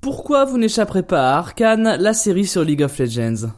Pourquoi vous n'échapperez pas à Arkane, la série sur League of Legends?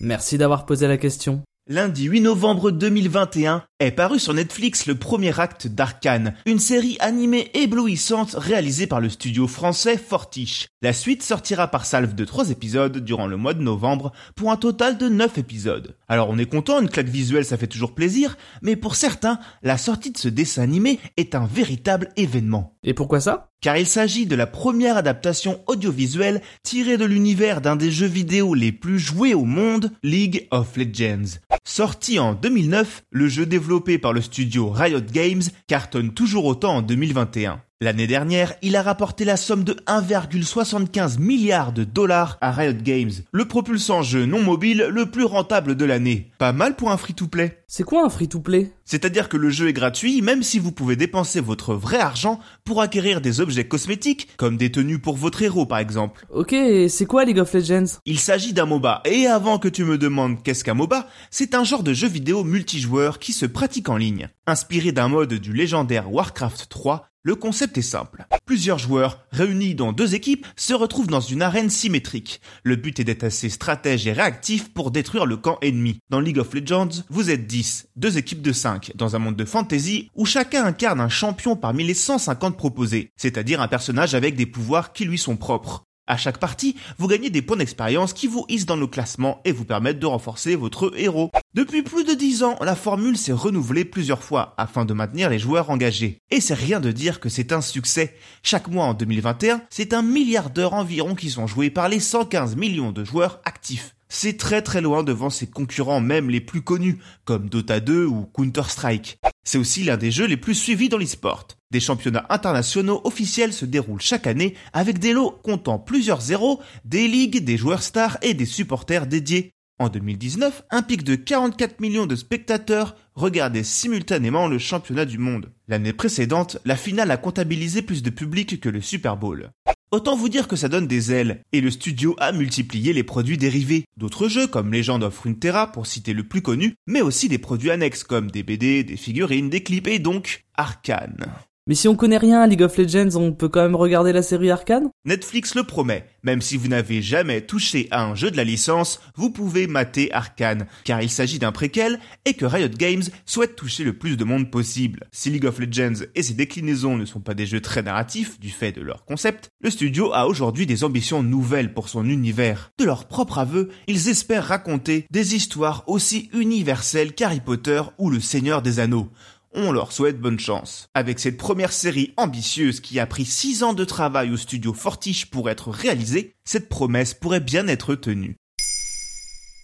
Merci d'avoir posé la question. Lundi 8 novembre 2021 est paru sur Netflix le premier acte d'Arcane, une série animée éblouissante réalisée par le studio français Fortiche. La suite sortira par salve de 3 épisodes durant le mois de novembre pour un total de 9 épisodes. Alors on est content, une claque visuelle ça fait toujours plaisir, mais pour certains, la sortie de ce dessin animé est un véritable événement. Et pourquoi ça? Car il s'agit de la première adaptation audiovisuelle tirée de l'univers d'un des jeux vidéo les plus joués au monde, League of Legends. Sorti en 2009, le jeu développé par le studio Riot Games cartonne toujours autant en 2021. L'année dernière, il a rapporté la somme de 1,75 milliard de dollars à Riot Games, le propulsant jeu non mobile le plus rentable de l'année. Pas mal pour un free-to-play. C'est quoi un free-to-play? C'est-à-dire que le jeu est gratuit même si vous pouvez dépenser votre vrai argent pour acquérir des objets cosmétiques, comme des tenues pour votre héros par exemple. Ok, c'est quoi League of Legends? Il s'agit d'un MOBA, et avant que tu me demandes qu'est-ce qu'un MOBA, c'est un genre de jeu vidéo multijoueur qui se pratique en ligne. Inspiré d'un mode du légendaire Warcraft 3, le concept est simple. Plusieurs joueurs, réunis dans deux équipes, se retrouvent dans une arène symétrique. Le but est d'être assez stratège et réactif pour détruire le camp ennemi. Dans League of Legends, vous êtes 10, deux équipes de 5, dans un monde de fantasy où chacun incarne un champion parmi les 150 proposés, c'est-à-dire un personnage avec des pouvoirs qui lui sont propres. À chaque partie, vous gagnez des points d'expérience qui vous hissent dans le classement et vous permettent de renforcer votre héros. Depuis plus de 10 ans, la formule s'est renouvelée plusieurs fois afin de maintenir les joueurs engagés. Et c'est rien de dire que c'est un succès. Chaque mois en 2021, c'est un milliard d'heures environ qui sont jouées par les 115 millions de joueurs actifs. C'est très très loin devant ses concurrents même les plus connus, comme Dota 2 ou Counter-Strike. C'est aussi l'un des jeux les plus suivis dans l'esport. Des championnats internationaux officiels se déroulent chaque année avec des lots comptant plusieurs zéros, des ligues, des joueurs stars et des supporters dédiés. En 2019, un pic de 44 millions de spectateurs regardaient simultanément le championnat du monde. L'année précédente, la finale a comptabilisé plus de public que le Super Bowl. Autant vous dire que ça donne des ailes, et le studio a multiplié les produits dérivés. D'autres jeux comme Legend of Runeterra pour citer le plus connu, mais aussi des produits annexes comme des BD, des figurines, des clips et donc Arcane. Mais si on connaît rien à League of Legends, on peut quand même regarder la série Arcane Netflix le promet. Même si vous n'avez jamais touché à un jeu de la licence, vous pouvez mater Arcane, car il s'agit d'un préquel et que Riot Games souhaite toucher le plus de monde possible. Si League of Legends et ses déclinaisons ne sont pas des jeux très narratifs du fait de leur concept, le studio a aujourd'hui des ambitions nouvelles pour son univers. De leur propre aveu, ils espèrent raconter des histoires aussi universelles qu'Harry Potter ou le Seigneur des Anneaux on leur souhaite bonne chance. Avec cette première série ambitieuse qui a pris 6 ans de travail au studio Fortiche pour être réalisée, cette promesse pourrait bien être tenue.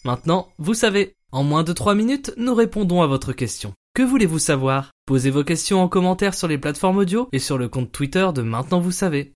Maintenant, vous savez, en moins de 3 minutes, nous répondons à votre question. Que voulez-vous savoir? Posez vos questions en commentaire sur les plateformes audio et sur le compte Twitter de Maintenant vous savez.